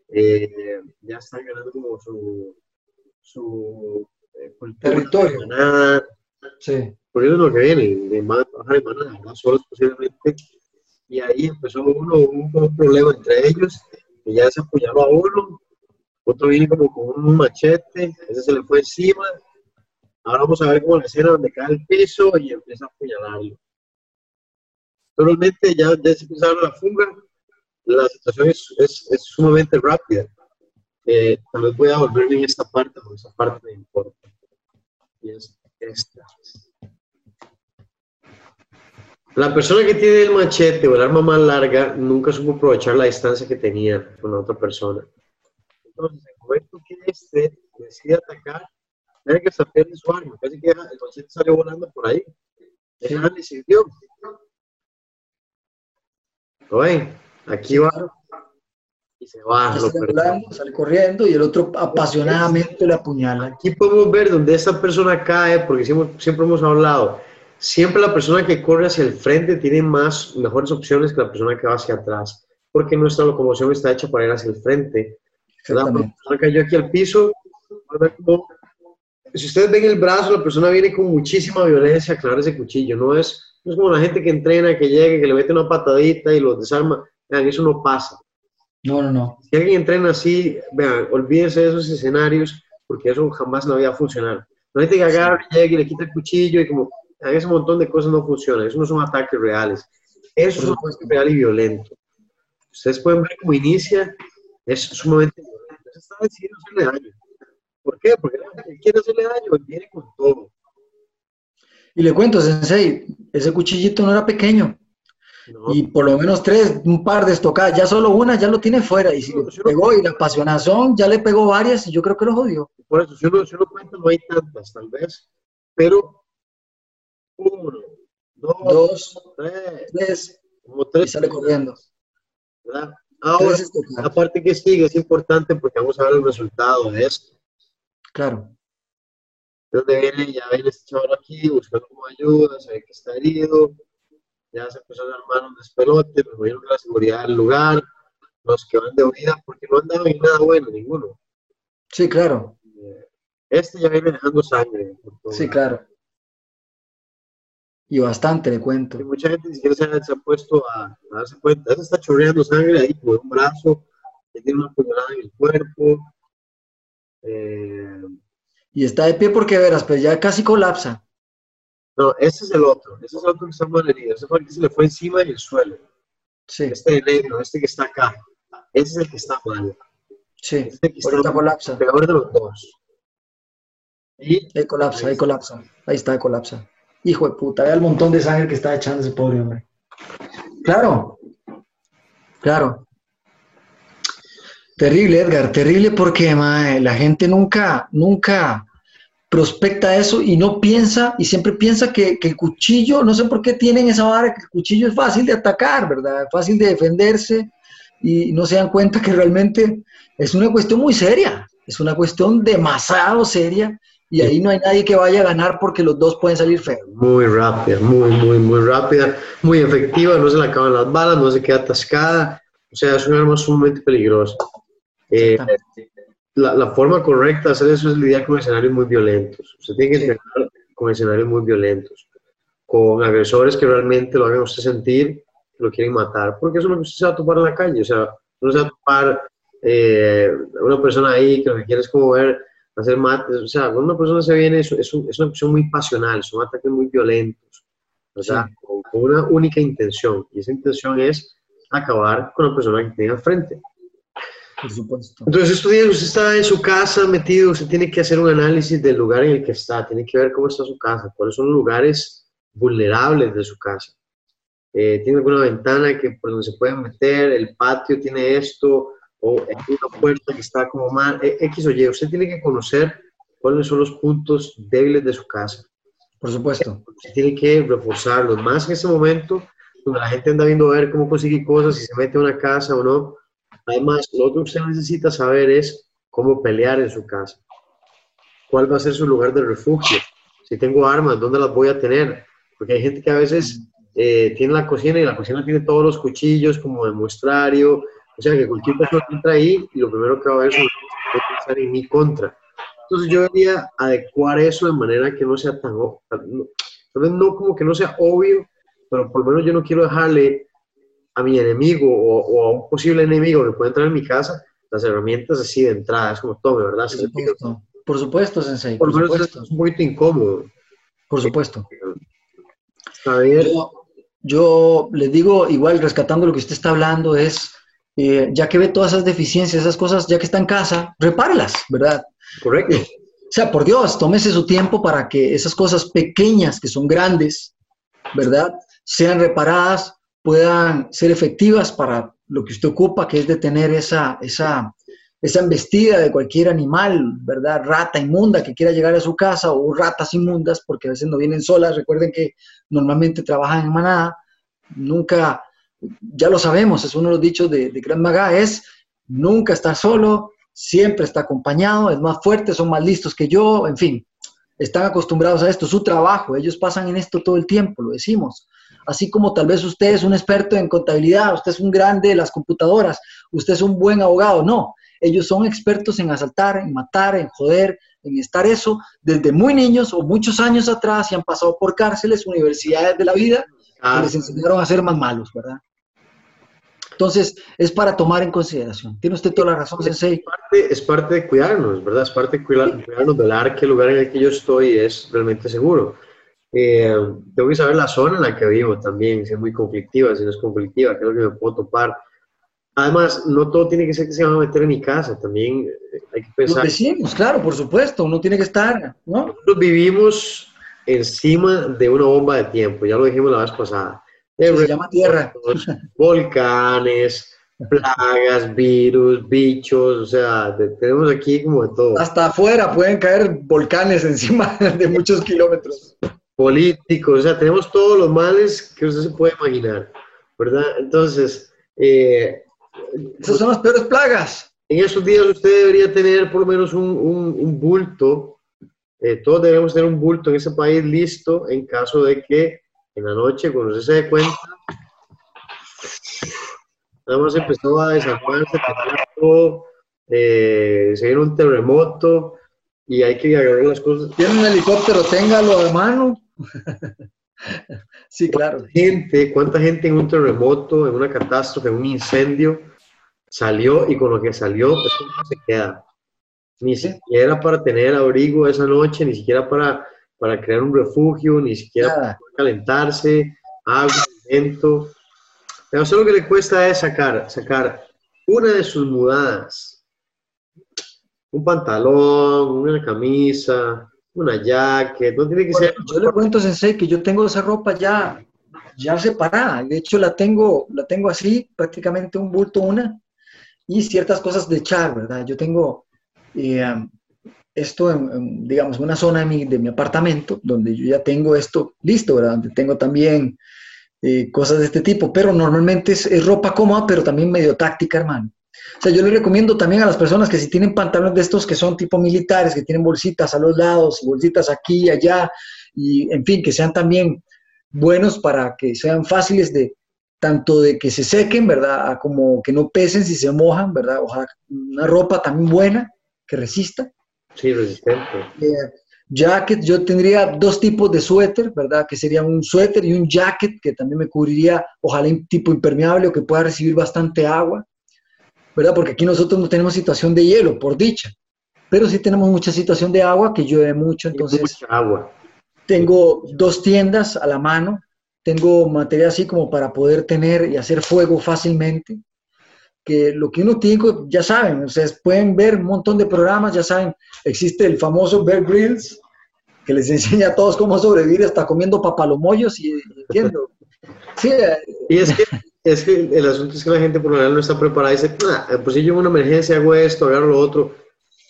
eh, ya están ganando como su, su eh, cultura, Territorio. manada, Sí. porque eso es lo que viene, de trabajar en manada, ¿no? solos posiblemente. Y ahí empezó uno, un, un problema entre ellos, que ya se apuñaló a uno, otro viene como con un machete, ese se le fue encima. Ahora vamos a ver cómo la escena donde cae al piso y empieza a apuñalarlo. Normalmente ya, ya se dar la fuga, la situación es, es, es sumamente rápida. Eh, tal vez voy a volverme en esta parte, porque esta parte me importa. Y es esta. La persona que tiene el machete o el arma más larga nunca supo aprovechar la distancia que tenía con la otra persona. Entonces, en el momento que este decide atacar, tiene que pierde su arma. Casi que el machete salió volando por ahí. Nada le sirvió. ¿Lo ven? Aquí va y se va. Lo sale sale corriendo y el otro apasionadamente le apuñala. Aquí podemos ver donde esta persona cae, porque siempre, siempre hemos hablado, siempre la persona que corre hacia el frente tiene más, mejores opciones que la persona que va hacia atrás, porque nuestra locomoción está hecha para ir hacia el frente. La Exactamente. persona cayó aquí al piso, si ustedes ven el brazo, la persona viene con muchísima violencia a clavar ese cuchillo, no es, no es como la gente que entrena, que llega, que le mete una patadita y los desarma, vean, eso no pasa. No, no, no. Si alguien entrena así, vean, olvídense de esos escenarios, porque eso jamás en la vida va a funcionar. La gente que agarra, llega y le quita el cuchillo y como, vean, ese montón de cosas no funcionan, eso no son ataques reales. Eso es un ataque real y violento. Ustedes pueden ver cómo inicia, es sumamente violento. Se está decidiendo hacerle daño. ¿Por qué? Porque la gente que quiere hacerle daño, él viene con todo. Y le cuento, Sensei, ese cuchillito no era pequeño. ¿no? Y por lo menos tres, un par de estocadas, ya solo una ya lo tiene fuera. Y si le pegó y la apasionazón ya le pegó varias y yo creo que lo jodió. Por eso, si uno, si uno cuenta, no hay tantas, tal vez, pero uno, dos, Dos, tres, tres, como y tres, sale corriendo. ¿verdad? Ahora, estocadas. la parte que sigue es importante porque vamos a ver el resultado de esto. Claro. Donde viene, ya viene este chaval aquí buscando como ayuda, se ve que está herido, ya se empezó a armar un despelote, me imagino que la seguridad del lugar, los que van de huida, porque no andaban en nada bueno, ninguno. Sí, claro. Este ya viene dejando sangre. por todo Sí, lado. claro. Y bastante, le cuento. Y mucha gente ni siquiera se ha, se ha puesto a, a darse cuenta. Ese está chorreando sangre ahí por un brazo, que tiene una puñalada en el cuerpo. Eh, Y está de pie porque verás, pues ya casi colapsa. no, ese es el otro. Ese es el otro que está mal herido. Ese fue el que se le fue encima en el suelo. Sí, Este de negro, este que está acá. Ese es el que está mal. sí. Ese es el que está colapsa. peor de los dos. Y Ahí colapsa, ahí colapsa. Ahí está, colapsa. Hijo de puta, vea el montón de sangre que está echando ese pobre hombre. Claro, claro. Terrible, Edgar, terrible porque mae, la gente nunca, nunca prospecta eso y no piensa, y siempre piensa que, que el cuchillo, no sé por qué tienen esa vara, que el cuchillo es fácil de atacar, ¿verdad? Fácil de defenderse y no se dan cuenta que realmente es una cuestión muy seria, es una cuestión demasiado seria y ahí no hay nadie que vaya a ganar porque los dos pueden salir feos. muy rápida, muy, muy, muy rápida, muy efectiva, no se le acaban las balas, no se queda atascada. O sea, es un arma sumamente peligrosa. Eh, la, la forma correcta de hacer eso es lidiar con escenarios muy violentos. Usted tiene que Sí. lidiar con escenarios muy violentos, con agresores que realmente lo hagan usted sentir que lo quieren matar, porque eso es lo que usted se va a topar en la calle. O sea, no se va a topar eh, una persona ahí que lo que quiere es como ver, hacer mates. O sea, cuando una persona se viene, es, es, un- es una cuestión muy pasional, son ataques muy violentos, o sea, Sí. con, con una única intención, y esa intención es acabar con la persona que tiene al frente. Por supuesto. Entonces, estos días usted está en su casa metido, usted tiene que hacer un análisis del lugar en el que está, tiene que ver cómo está su casa, cuáles son los lugares vulnerables de su casa. Eh, tiene alguna ventana que por donde se pueden meter, el patio tiene esto, o hay una puerta que está como mal, eh, X o Y. Usted tiene que conocer cuáles son los puntos débiles de su casa. Por supuesto. Usted tiene que reforzarlos, más en ese momento donde la gente anda viendo a ver cómo consigue cosas, si se mete a una casa o no. Además, lo que usted necesita saber es cómo pelear en su casa. ¿Cuál va a ser su lugar de refugio? Si tengo armas, ¿dónde las voy a tener? Porque hay gente que a veces eh, tiene la cocina y la cocina tiene todos los cuchillos como de muestrario. O sea, que cualquier persona entra ahí y lo primero que va a ver es pensar en mi contra. Entonces yo debería adecuar eso de manera que no sea tan, tal vez no como que no sea obvio, pero por lo menos yo no quiero dejarle a mi enemigo o, a un posible enemigo que pueda entrar en mi casa las herramientas así de entrada, es como tome, ¿verdad? Por supuesto, por supuesto Sensei. Por, lo menos es un poquito incómodo. Por supuesto. Está bien. Yo, le digo, igual rescatando lo que usted está hablando, es, eh, ya que ve todas esas deficiencias, esas cosas, ya que está en casa, repárelas, ¿verdad? Correcto. O sea, por Dios, tómese su tiempo para que esas cosas pequeñas, que son grandes, ¿verdad? Sean reparadas, puedan ser efectivas para lo que usted ocupa, que es de tener esa, esa, esa embestida de cualquier animal, ¿verdad? Rata inmunda que quiera llegar a su casa o ratas inmundas, porque a veces no vienen solas. Recuerden que normalmente trabajan en manada. Nunca, ya lo sabemos, es uno de los dichos de, de Gran Maga, es nunca estar solo, siempre está acompañado, es más fuerte, son más listos que yo, en fin, están acostumbrados a esto, su trabajo, ellos pasan en esto todo el tiempo, lo decimos. Así como tal vez usted es un experto en contabilidad, usted es un grande de las computadoras, usted es un buen abogado, no, ellos son expertos en asaltar, en matar, en joder, en estar eso desde muy niños o muchos años atrás y han pasado por cárceles, universidades de la vida, que les enseñaron a ser más malos, ¿verdad? Entonces, es para tomar en consideración. Tiene usted toda la razón, Sensei. Es parte, es parte de cuidarnos, ¿verdad? Es parte de cuidarnos, velar que el lugar en el que yo estoy es realmente seguro. Eh, tengo que saber la zona en la que vivo también, si es muy conflictiva, si no es conflictiva, qué es lo que me puedo topar. Además, no todo tiene que ser que se van a meter en mi casa, también eh, hay que pensar. Lo decimos, claro, por supuesto, uno tiene que estar, ¿no? Nosotros vivimos encima de una bomba de tiempo, ya lo dijimos la vez pasada se llama tierra. Volcanes, plagas, virus, bichos, o sea, tenemos aquí como de todo. Hasta afuera pueden caer volcanes encima de muchos kilómetros. Políticos, o sea, tenemos todos los males que usted se puede imaginar, ¿verdad? Entonces, eh, esas son las peores plagas. En esos días usted debería tener por lo menos un, un, bulto, eh, todos debemos tener un bulto en ese país listo en caso de que en la noche, cuando usted se dé cuenta, nada más empezó a desarmarse, eh, se viene un terremoto y hay que agarrar las cosas. Tiene un helicóptero, téngalo a mano. sí, claro. Gente, ¿Cuánta gente en un terremoto, en una catástrofe, en un incendio salió y con lo que salió, eso no se queda? Ni siquiera para tener abrigo esa noche, ni siquiera para para crear un refugio, ni siquiera para calentarse, agua, alimento. Pero solo lo que le cuesta es sacar, sacar una de sus mudadas, un pantalón, una camisa, una jacket, no tiene que ser... Yo le cuento, Sensei, que yo tengo esa ropa ya, ya separada, de hecho la tengo, la tengo así, prácticamente un bulto una, y ciertas cosas de echar, ¿verdad? Yo tengo... Eh, esto en, digamos, una zona de mi, de mi, apartamento, donde yo ya tengo esto listo, ¿verdad? Donde tengo también eh, cosas de este tipo, pero normalmente es, ropa cómoda, pero también medio táctica, hermano. O sea, yo le recomiendo también a las personas que si tienen pantalones de estos que son tipo militares, que tienen bolsitas a los lados, bolsitas aquí y allá, y en fin, que sean también buenos para que sean fáciles de, tanto de que se sequen, ¿verdad? como que no pesen si se mojan, ¿verdad? Ojalá una ropa también buena, que resista. Sí, resistente. Eh, jacket, yo tendría dos tipos de suéter, ¿verdad? Que serían un suéter y un jacket que también me cubriría, ojalá un tipo impermeable o que pueda recibir bastante agua, ¿verdad? Porque aquí nosotros no tenemos situación de hielo, por dicha, pero sí tenemos mucha situación de agua, que llueve mucho, entonces... Mucha agua. Tengo dos tiendas a la mano, tengo material así como para poder tener y hacer fuego fácilmente que lo que uno tiene, ya saben, ustedes pueden ver un montón de programas, ya saben, existe el famoso Bear Grylls, que les enseña a todos cómo sobrevivir hasta comiendo papalomoyos y entiendo. Sí, eh, y es que, es que el asunto es que la gente por lo general no está preparada y dice, pues si yo en una emergencia hago esto, agarro lo otro.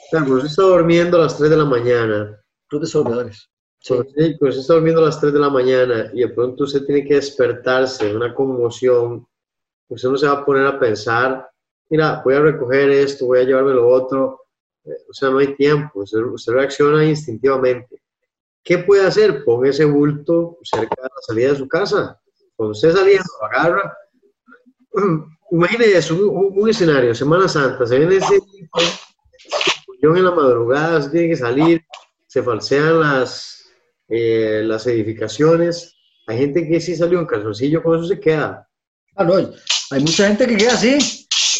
Claro, pues está durmiendo a las 3 de la mañana. Club de soldadores. Sí. Pues, pues está durmiendo a las 3 de la mañana y de pronto usted tiene que despertarse en una conmoción usted no se va a poner a pensar, mira, voy a recoger esto, voy a llevarme lo otro. Eh, o sea, no hay tiempo, usted, reacciona instintivamente. ¿Qué puede hacer? Ponga ese bulto cerca de la salida de su casa. Cuando usted saliendo, lo agarra. Imagínese un, un, escenario, Semana Santa, se viene ese en la madrugada, se tiene que salir, se falsean las, eh, las edificaciones. Hay gente que sí salió en calzoncillo, con eso se queda. Ah, no, hay mucha gente que queda así.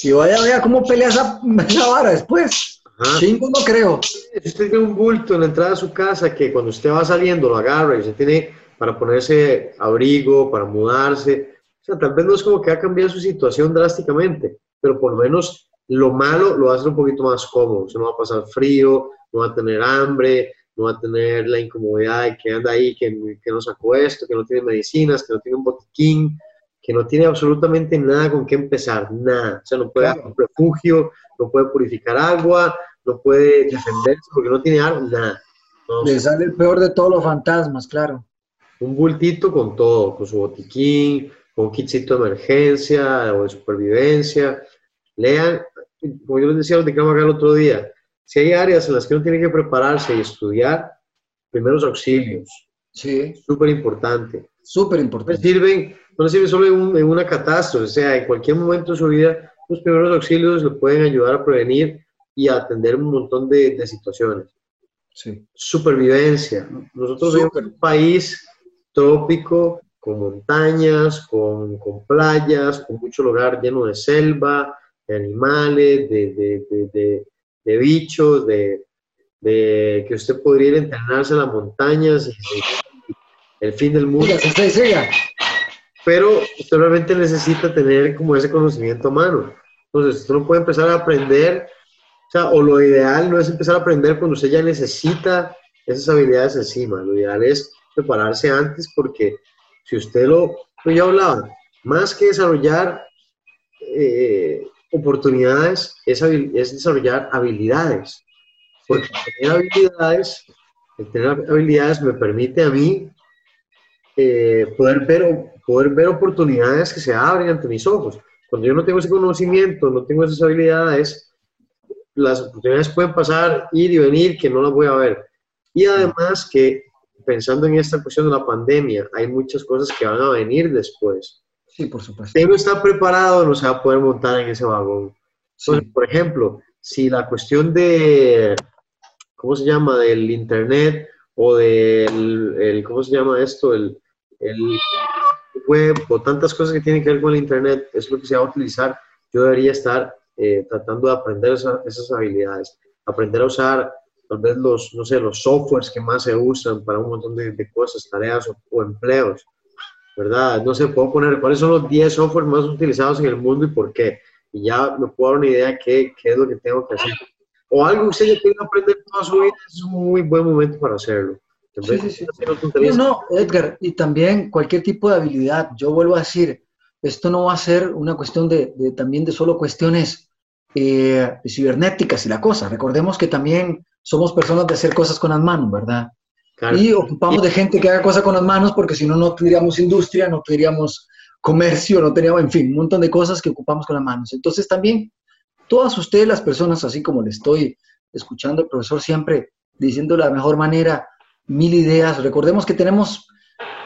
Y vaya, vea cómo pelea esa, esa vara después. Chingo no creo. Si usted tiene un bulto en la entrada de su casa que cuando usted va saliendo lo agarra y usted tiene para ponerse abrigo, para mudarse, o sea, tal vez no es como que ha cambiado su situación drásticamente, pero por lo menos lo malo lo va a hacer un poquito más cómodo. Usted no va a pasar frío, no va a tener hambre, no va a tener la incomodidad de que anda ahí, que, que no sacó esto, que no tiene medicinas, que no tiene un botiquín, que no tiene absolutamente nada con qué empezar, nada. O sea, no puede dar un refugio, no puede purificar agua, no puede defenderse porque no tiene armas, nada. Le sale el peor de todos los fantasmas, claro. Un bultito con todo, con su botiquín, con un kitcito de emergencia o de supervivencia. Lean, como yo les decía, lo que acá el otro día, si hay áreas en las que uno tiene que prepararse y estudiar, primeros auxilios. Sí. Súper importante. Súper importante. No sirven, no sirve solo en, una catástrofe, o sea, en cualquier momento de su vida, los primeros auxilios le pueden ayudar a prevenir y a atender un montón de, de situaciones. Sí. Supervivencia. Nosotros somos un país trópico, con montañas, con, con, playas, con mucho lugar lleno de selva, de animales, de, de, de bichos, de, que usted podría ir a entrenarse en las montañas, el fin del mundo. Pero usted realmente necesita tener como ese conocimiento a mano. Entonces, usted no puede empezar a aprender o sea, o lo ideal no es empezar a aprender cuando usted ya necesita esas habilidades encima. Lo ideal es prepararse antes porque si usted lo, pues yo hablaba, más que desarrollar eh, oportunidades, es, es, desarrollar habilidades. Porque tener habilidades, tener habilidades me permite a mí eh, poder, ver, poder ver oportunidades que se abren ante mis ojos. Cuando yo no tengo ese conocimiento, no tengo esas habilidades, las oportunidades pueden pasar, ir y venir, que no las voy a ver. Y además que pensando en esta cuestión de la pandemia, hay muchas cosas que van a venir después. Sí, por supuesto. Si no está preparado, no se va a poder montar en ese vagón. por ejemplo, si la cuestión de, ¿cómo se llama?, del Internet o del, el, ¿cómo se llama esto?, el, el web o tantas cosas que tienen que ver con el Internet, es lo que se va a utilizar, yo debería estar eh, tratando de aprender esas habilidades, aprender a usar tal vez los, no sé, los softwares que más se usan para un montón de, cosas, tareas o, empleos, ¿verdad? No sé, puedo poner cuáles son los 10 softwares más utilizados en el mundo y por qué. Y ya me puedo dar una idea de qué, qué es lo que tengo que hacer. O algo que usted ya que aprender toda su vida, es un muy buen momento para hacerlo. Sí, sí, sí. No, no, Edgar, y también cualquier tipo de habilidad. Yo vuelvo a decir, esto no va a ser una cuestión de, de también de solo cuestiones eh, cibernéticas y la cosa. Recordemos que también somos personas de hacer cosas con las manos, ¿verdad? Y ocupamos de gente que haga cosas con las manos porque si no, no tendríamos industria, no tendríamos comercio, no tendríamos, en fin, un montón de cosas que ocupamos con las manos. Entonces también, todas ustedes las personas, así como le estoy escuchando al profesor siempre diciendo de la mejor manera mil ideas, recordemos que tenemos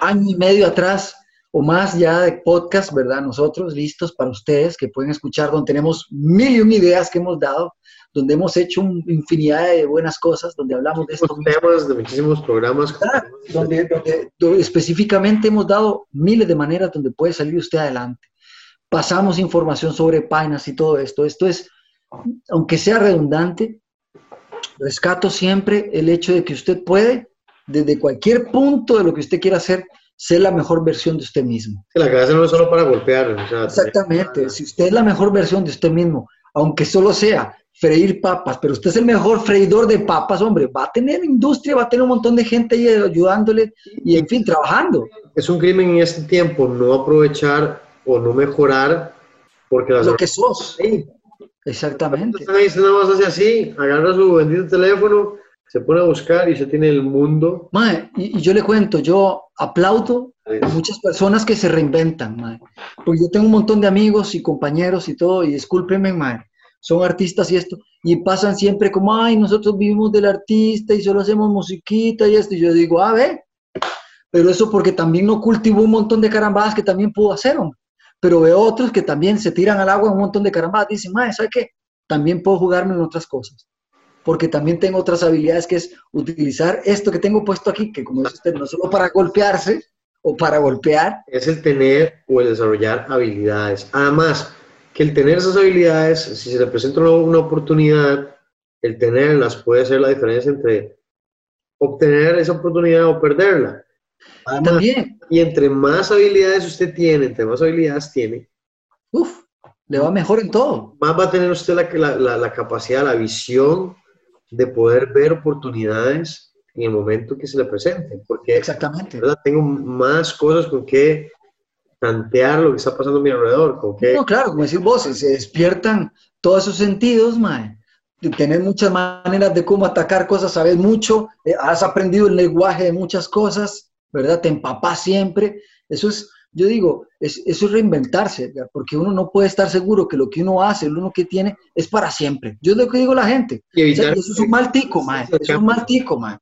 año y medio atrás o más ya de podcast, ¿verdad? Nosotros listos para ustedes que pueden escuchar, donde tenemos mil y un ideas que hemos dado, donde hemos hecho una infinidad de buenas cosas, donde hablamos de estos temas, de muchísimos programas. donde, donde, específicamente hemos dado miles de maneras donde puede salir usted adelante. Pasamos información sobre páginas y todo esto. Esto es, aunque sea redundante, rescato siempre el hecho de que usted puede, desde cualquier punto de lo que usted quiera hacer, ser la mejor versión de usted mismo. la cabeza no es solo para golpear. Exactamente. Si usted es la mejor versión de usted mismo, aunque solo sea freír papas, pero usted es el mejor freidor de papas, hombre, va a tener industria, va a tener un montón de gente ahí ayudándole y, en fin, trabajando. Es un crimen en este tiempo no aprovechar o no mejorar porque lo que sos. Sí. Exactamente. Están ahí, nada más hace así, agarra su bendito teléfono, se pone a buscar y se tiene el mundo. y, yo le cuento, yo aplaudo a muchas personas que se reinventan, mae. porque yo tengo un montón de amigos y compañeros y todo, y discúlpenme, mae, son artistas y esto, y pasan siempre como, ay, nosotros vivimos del artista y solo hacemos musiquita y esto, y yo digo, a ah, ver, pero eso porque también no cultivó un montón de carambadas que también pudo hacer, pero veo otros que también se tiran al agua un montón de carambadas, dicen, mae, ¿sabe qué? También puedo jugarme en otras cosas. Porque también tengo otras habilidades que es utilizar esto que tengo puesto aquí, que como dice usted, no solo para golpearse o para golpear. Es el tener o el desarrollar habilidades. Además, que el tener esas habilidades, si se le presenta una oportunidad, el tenerlas puede ser la diferencia entre obtener esa oportunidad o perderla. También. Y entre más habilidades usted tiene, entre más habilidades tiene, uf, le va mejor en todo. Más va a tener usted la, la, la capacidad, la visión de poder ver oportunidades en el momento que se le presenten. Porque Exactamente. ¿verdad? tengo más cosas con que tantear lo que está pasando a mi alrededor. Con que... No, claro, como decís vos, se despiertan todos esos sentidos, mae. Tienes muchas maneras de cómo atacar cosas, sabes mucho, eh, has aprendido el lenguaje de muchas cosas, ¿verdad? Te empapas siempre. Eso es, yo digo, es, eso es reinventarse, porque uno no puede estar seguro que lo que uno hace, lo uno que tiene, es para siempre. Yo es lo que digo a la gente. Y evitar- O sea, eso es un mal tico, mae. Eso es un mal tico, mae.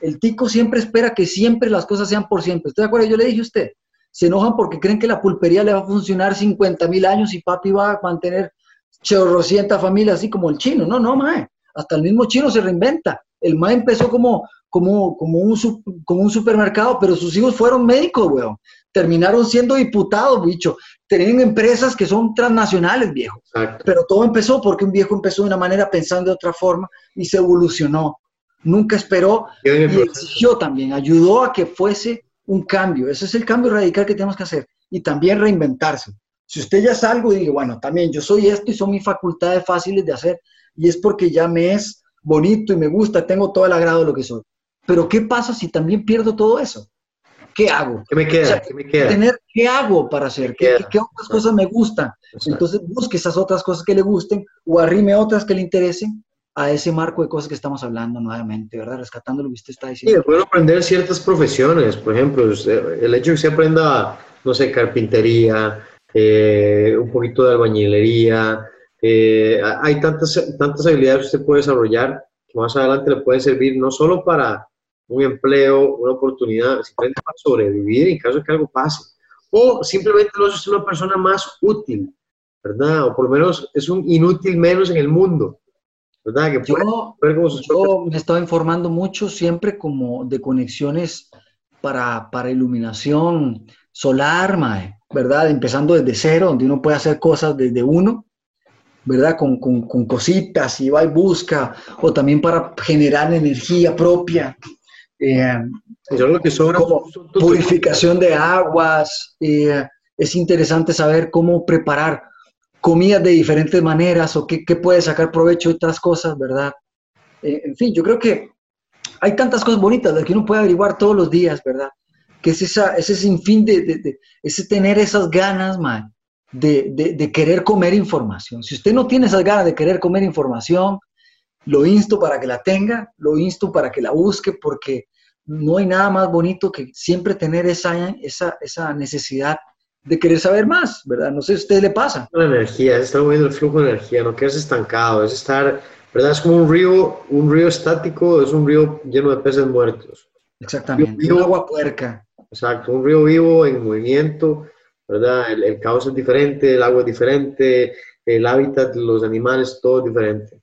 El tico siempre espera que siempre las cosas sean por siempre. ¿Estoy de acuerdo? Yo le dije a usted, se enojan porque creen que la pulpería le va a funcionar 50 mil años y papi va a mantener chorrocienta familia así como el chino. No, no, mae. Hasta el mismo chino se reinventa. El mae empezó como, como, como, un, como un supermercado, pero sus hijos fueron médicos, weón. Terminaron siendo diputados, bicho. Tienen empresas que son transnacionales, viejo. Exacto. Pero todo empezó porque un viejo empezó de una manera pensando de otra forma y se evolucionó. Nunca esperó y exigió también, ayudó a que fuese un cambio. Ese es el cambio radical que tenemos que hacer. Y también reinventarse. Si usted ya es algo y dice, bueno, también yo soy esto y son mis facultades fáciles de hacer y es porque ya me es bonito y me gusta, tengo todo el agrado de lo que soy. Pero ¿qué pasa si también pierdo todo eso? ¿Qué hago? ¿Qué me queda? O sea, ¿Qué me queda? Tener, ¿Qué hago para hacer? ¿Qué, otras cosas me gustan? Exacto. Entonces busque esas otras cosas que le gusten o arrime otras que le interesen a ese marco de cosas que estamos hablando nuevamente, ¿verdad? Rescatando lo que usted está Sí, diciendo. puedo aprender ciertas profesiones, por ejemplo, usted- el hecho de que usted aprenda, no sé, carpintería, eh, un poquito de albañilería, eh, hay tantas, tantas habilidades que usted puede desarrollar que más adelante le pueden servir no solo para un empleo, una oportunidad, simplemente para sobrevivir en caso de que algo pase, o simplemente lo hace una persona más útil, ¿verdad? O por lo menos es un inútil menos en el mundo, ¿verdad? Que Yo, ver yo me estaba informando mucho siempre como de conexiones para, para iluminación solar, mae, ¿verdad? Empezando desde cero, donde uno puede hacer cosas desde uno, ¿verdad? Con, con, con cositas y va y busca, o también para generar energía propia. Eh, Yo lo que sobra como son purificación de aguas. eh, es interesante saber cómo preparar comidas de diferentes maneras o qué, qué puede sacar provecho de otras cosas, ¿verdad? Eh, en fin, yo creo que hay tantas cosas bonitas las que uno puede averiguar todos los días, ¿verdad? Que es esa, ese sinfín de, de, de- ese tener esas ganas, man, de, de querer comer información. Si usted no tiene esas ganas de querer comer información, lo insto para que la tenga, lo insto para que la busque, porque no hay nada más bonito que siempre tener esa, esa, esa necesidad de querer saber más, ¿verdad? No sé si a usted le pasa. la energía, es estar moviendo el flujo de energía, no quedarse estancado, es estar, ¿verdad? Es como un río, un río estático, es un río lleno de peces muertos. Exactamente. Yo- Un agua puerca. Exacto, un río vivo en movimiento, ¿verdad? El, el caos es diferente, el agua es diferente, el hábitat los animales, todo es diferente.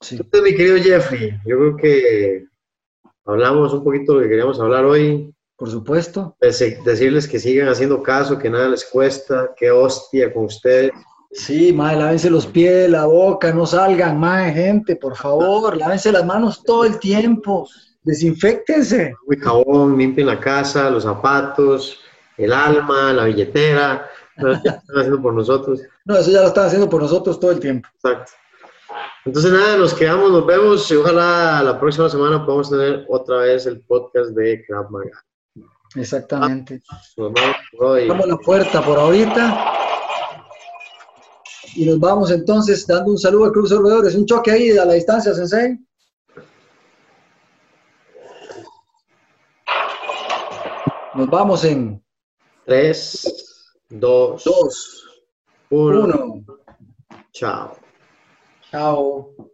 Sí. Entonces, mi querido Jeffrey, yo creo que hablamos un poquito de lo que queríamos hablar hoy. Por supuesto. Decirles que sigan haciendo caso, que nada les cuesta, que hostia con ustedes. Sí, madre, lávense los pies, la boca, no salgan, madre, gente, por favor, lávense las manos todo el tiempo, desinfectense. Muy jabón, limpien la casa, los zapatos, el alma, la billetera. Ya están haciendo por nosotros. No, eso ya lo están haciendo por nosotros todo el tiempo. Exacto. Entonces, nada, nos quedamos, nos vemos y ojalá la próxima semana podamos tener otra vez el podcast de Krav Maga. Exactamente. Hoy. Damos la puerta por ahorita. Y nos vamos entonces dando un saludo al Club Sorbedores. Un choque ahí a la distancia, Sensei. Nos vamos en 3, 2, 2, 1. 1. Chao. Chao.